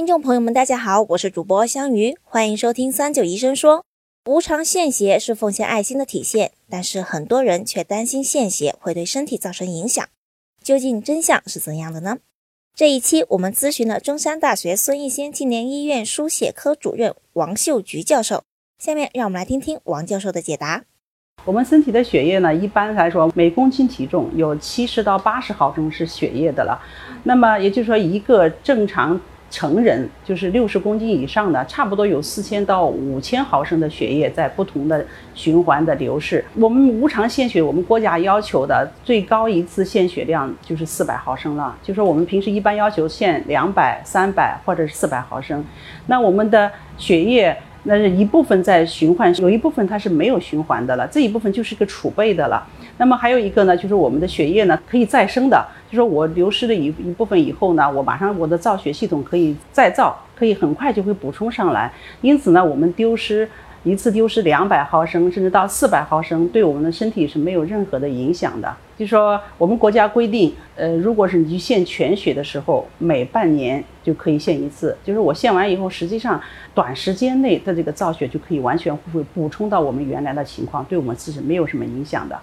听众朋友们，大家好，我是主播香鱼，欢迎收听三九医生说。无偿献血是奉献爱心的体现，但是很多人却担心献血会对身体造成影响。究竟真相是怎样的呢？这一期我们咨询了中山大学孙逸仙青年医院输血科主任王秀菊教授。下面让我们来听听王教授的解答。我们身体的血液呢，一般来说每公斤体重有七十到八十毫升是血液的了。那么也就是说，一个正常。成人就是六十公斤以上的，差不多有四千到五千毫升的血液在不同的循环的流逝。我们无偿献血，我们国家要求的最高一次献血量就是四百毫升了。就说我们平时一般要求献两百、三百或者是四百毫升，那我们的血液。那是一部分在循环，有一部分它是没有循环的了，这一部分就是个储备的了。那么还有一个呢，就是我们的血液呢可以再生的，就说我流失了一一部分以后呢，我马上我的造血系统可以再造，可以很快就会补充上来。因此呢，我们丢失。一次丢失两百毫升，甚至到四百毫升，对我们的身体是没有任何的影响的。就说我们国家规定，呃，如果是你献全血的时候，每半年就可以献一次。就是我献完以后，实际上短时间内的这个造血就可以完全会补充到我们原来的情况，对我们自己没有什么影响的。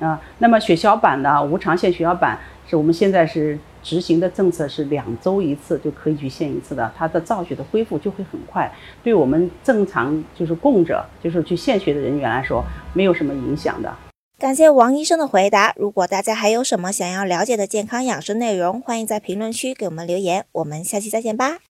啊，那么血小板呢？无偿献血小板是我们现在是。执行的政策是两周一次就可以去献一次的，它的造血的恢复就会很快，对我们正常就是供者，就是去献血的人员来说，没有什么影响的。感谢王医生的回答。如果大家还有什么想要了解的健康养生内容，欢迎在评论区给我们留言。我们下期再见吧。